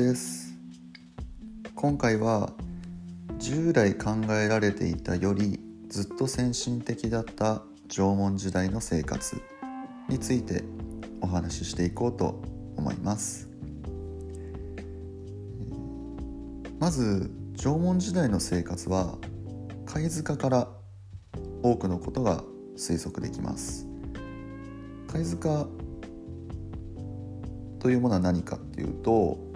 です今回は従来考えられていたよりずっと先進的だった縄文時代の生活についてお話ししていこうと思います。まず縄文時代の生活は貝塚から多くのことが推測できます。貝塚というものは何かっていうと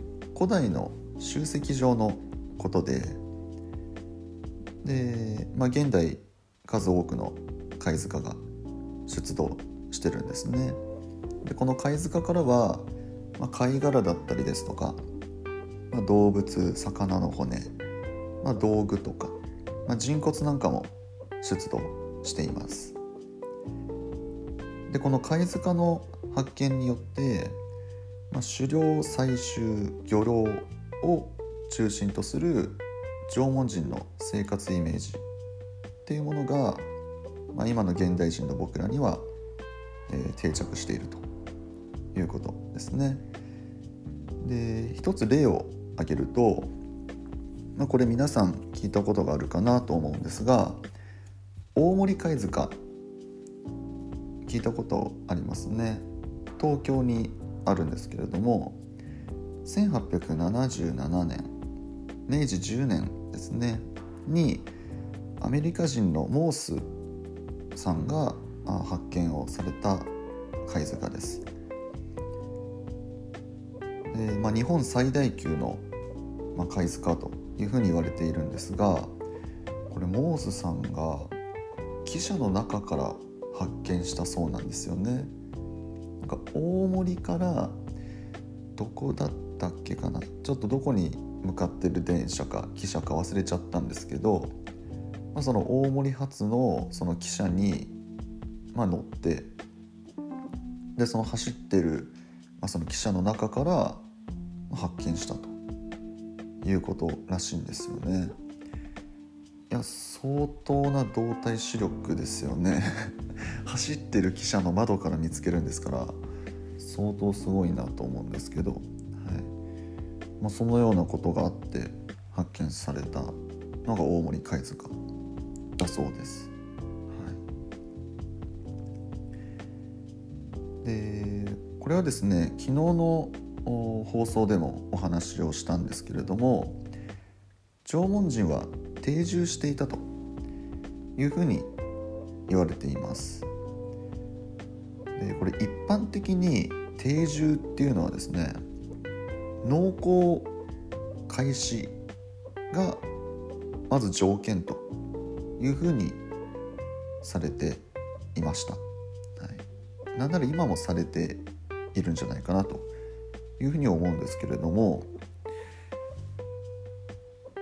古代の集積場のことでで、まあ、現代数多くの貝塚が出土してるんですね。でこの貝塚からは、まあ、貝殻だったりですとか、まあ、動物魚の骨、まあ、道具とか、まあ、人骨なんかも出土しています。でこの貝塚の発見によって、まあ、狩猟採集漁労を中心とする縄文人の生活イメージっていうものが、まあ、今の現代人の僕らには、えー、定着しているということですね。で一つ例を挙げると、まあ、これ皆さん聞いたことがあるかなと思うんですが大森貝塚聞いたことありますね東京にあるんですけれども1877年明治10年ですねにアメリカ人のモースさんが発見をされた貝塚です。でまあ、日本最大級の、まあ、貝塚というふうに言われているんですがこれモースさんが記者の中から発見したそうなんですよね。か大森からどこだったっけかな？ちょっとどこに向かってる電車か汽車か忘れちゃったんですけど、まあ、その大森発のその汽車に、まあ、乗ってでその走ってる、まあ、その汽車の中から発見したということらしいんですよね。や相当な動体視力ですよね。走ってる汽車の窓から見つけるんですから相当すごいなと思うんですけどはい。まあ、そのようなことがあって発見されたのが大森貝塚だそうです。はい、でこれはですね昨日の放送でもお話をしたんですけれども縄文人は定住していたというふうに言われています。でこれ一般的に定住っていうのはですね農耕開始がまず条件というふうにされていました、はい、なんなら今もされているんじゃないかなというふうに思うんですけれども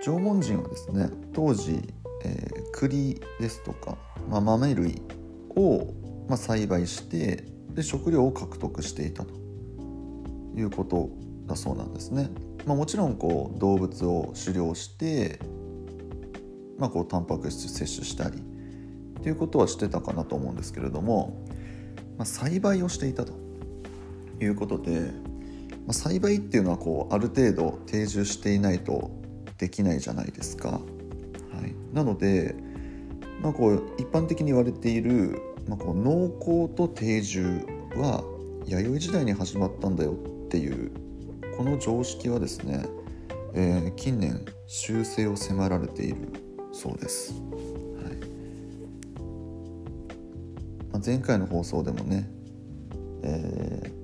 縄文人はですね当時、えー、栗ですとか、まあ、豆類を、まあ、栽培してで食料を獲得していたということだそうなんですね。まあ、もちろんこう動物を狩猟して、まあ、こうタンパク質摂取したりっていうことはしてたかなと思うんですけれども、まあ、栽培をしていたということで、まあ、栽培っていうのはこうある程度定住していないとできないじゃないですか。はい、なので、まあ、こう一般的に言われている、まあ、こう農耕と定住は弥生時代に始まったんだよっていうこの常識はですね、えー、近年修正を迫られているそうです、はい。まあ、前回の放送でもね、えー、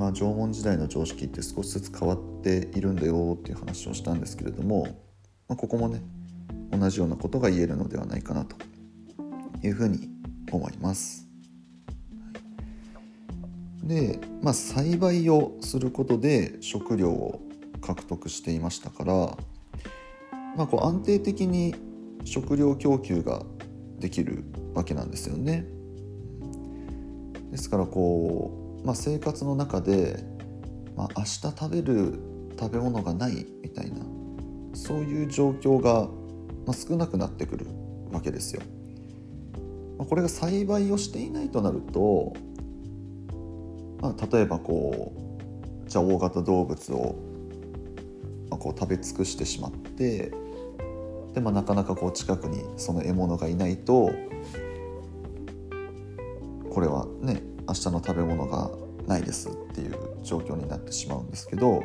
まあ、縄文時代の常識って少しずつ変わっているんだよっていう話をしたんですけれども、まあ、ここもね同じようなことが言えるのではないかなというふうに思います。で、まあ、栽培をすることで食料を獲得していましたから、まあ、こう安定的に食料供給ができるわけなんですよね。ですからこう、まあ、生活の中で、まあ、明日食べる食べ物がないみたいなそういう状況が、まあ、少なくなってくるわけですよ。まあ、これが栽培をしていないとなるとまあ、例えばこうじゃあ大型動物をまあこう食べ尽くしてしまってで、まあ、なかなかこう近くにその獲物がいないとこれはね明日の食べ物がないですっていう状況になってしまうんですけど、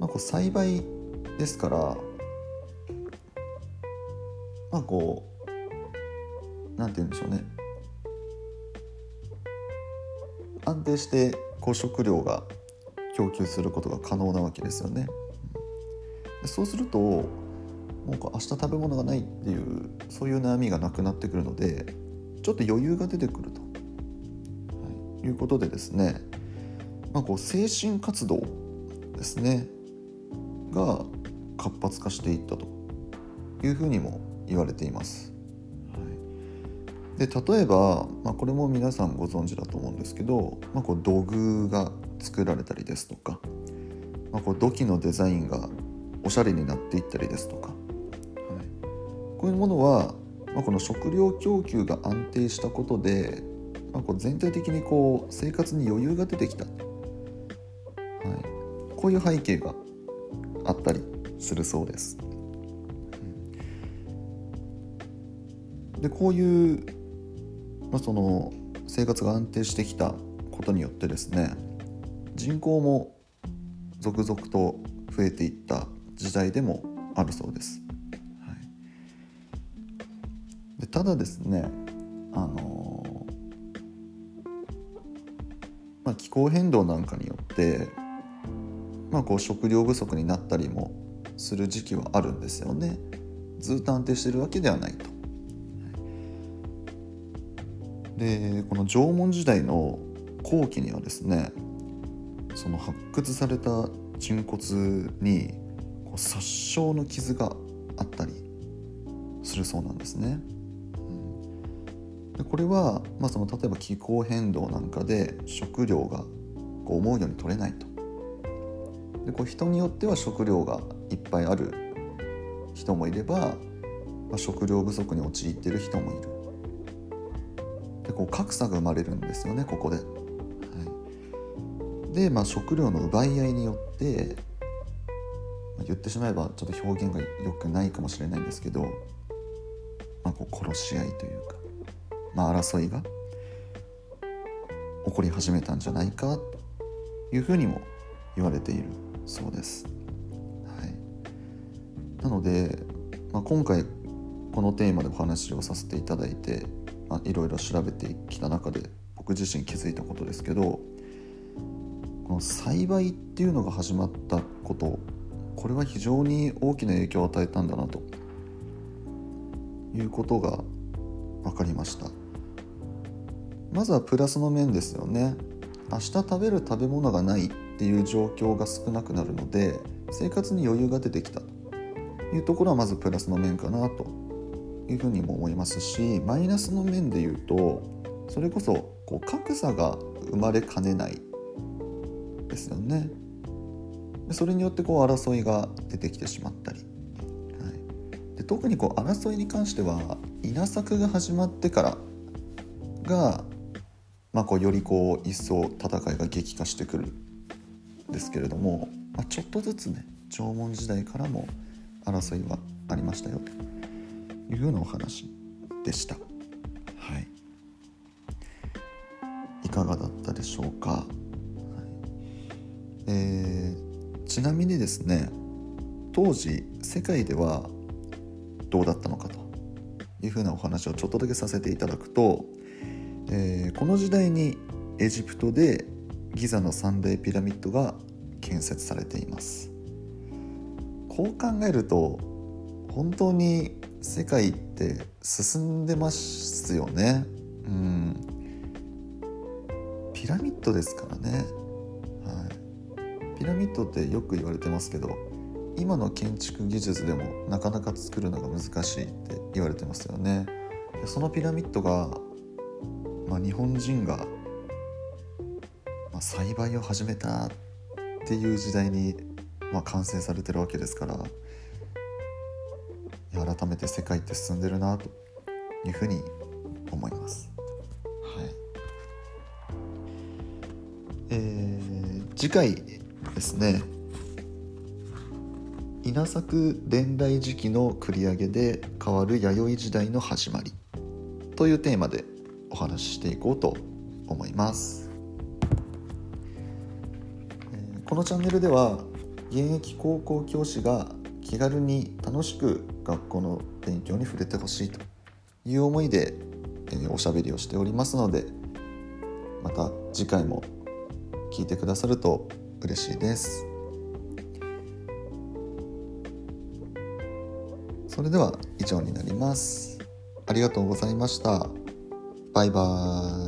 まあ、こう栽培ですからまあこうなんて言うんでしょうね。安定してこう食料が供給することが可能なわけですよね。そうするともう明日食べ物がないっていうそういう悩みがなくなってくるのでちょっと余裕が出てくると、い、いうことでですね、まあ、こう精神活動ですねが活発化していったというふうにも言われています。はいで例えば、まあ、これも皆さんご存知だと思うんですけど、まあ、こう土偶が作られたりですとか、まあ、こう土器のデザインがおしゃれになっていったりですとか、はい、こういうものは、まあ、この食料供給が安定したことで、まあ、こう全体的にこう生活に余裕が出てきた、はい、こういう背景があったりするそうです。でこういうまあ、その生活が安定してきたことによってですね人口も続々と増えていった時代でもあるそうです。はい、でただですねあのまあ、気候変動なんかによって、まあ、こう食料不足になったりもする時期はあるんですよね。ずっと安定してるわけではないと。でこの縄文時代の後期にはですねその発掘された人骨にこう殺傷の傷があったりするそうなんですね。これは、まあ、その例えば気候変動なんかで食料がこう思うように取れないと。でこう人によっては食料がいっぱいある人もいれば、まあ、食料不足に陥っている人もいる。でこう格差が生まれるんですよねここで。はい、で、まあ、食料の奪い合いによって、まあ、言ってしまえばちょっと表現が良くないかもしれないんですけど、まあ、こう殺し合いというか、まあ、争いが起こり始めたんじゃないかというふうにも言われているそうです。はい、なので、まあ、今回このテーマでお話をさせていただいてまあ、いろいろ調べてきた中で僕自身気づいたことですけどこの栽培っていうのが始まったことこれは非常に大きな影響を与えたんだなということが分かりましたまずはプラスの面ですよね。明日食べる食べ物がないっていう状況が少なくなるので生活に余裕が出てきたというところはまずプラスの面かなというふうにも思いますしマイナスの面で言うとそれこそこう格差が生まれかねないですよね。それによってこう争いが出てきてしまったり、はい、で特にこう争いに関しては稲作が始まってからが、まあ、こうよりこう一層戦いが激化してくるんですけれども、まあ、ちょっとずつね縄文時代からも争いはありましたよというようなお話でした。はい、いかがだったでしょうか。はいえー、ちなみにですね当時世界ではどうだったのかというふうなお話をちょっとだけさせていただくと、えー、この時代にエジプトでギザの三大ピラミッドが建設されています。こう考えると本当に世界って進んでますよね。うん。ピラミッドですからね、はい、ピラミッドってよく言われてますけど今の建築技術でもなかなか作るのが難しいって言われてますよね。そのピラミッドが、まあ、日本人が、まあ、栽培を始めたっていう時代に、まあ、完成されてるわけですから改めて世界って進んでるなというふうに思います。はいえー、次回ですね稲作伝来時期の繰り上げで変わる弥生時代の始まりというテーマでお話ししていこうと思います。このチャンネルでは現役高校教師が気軽に楽しく学校の勉強に触れてほしいという思いでおしゃべりをしておりますのでまた次回も聞いてくださると嬉しいです。それでは以上になります。ありがとうございました。バイバーイ。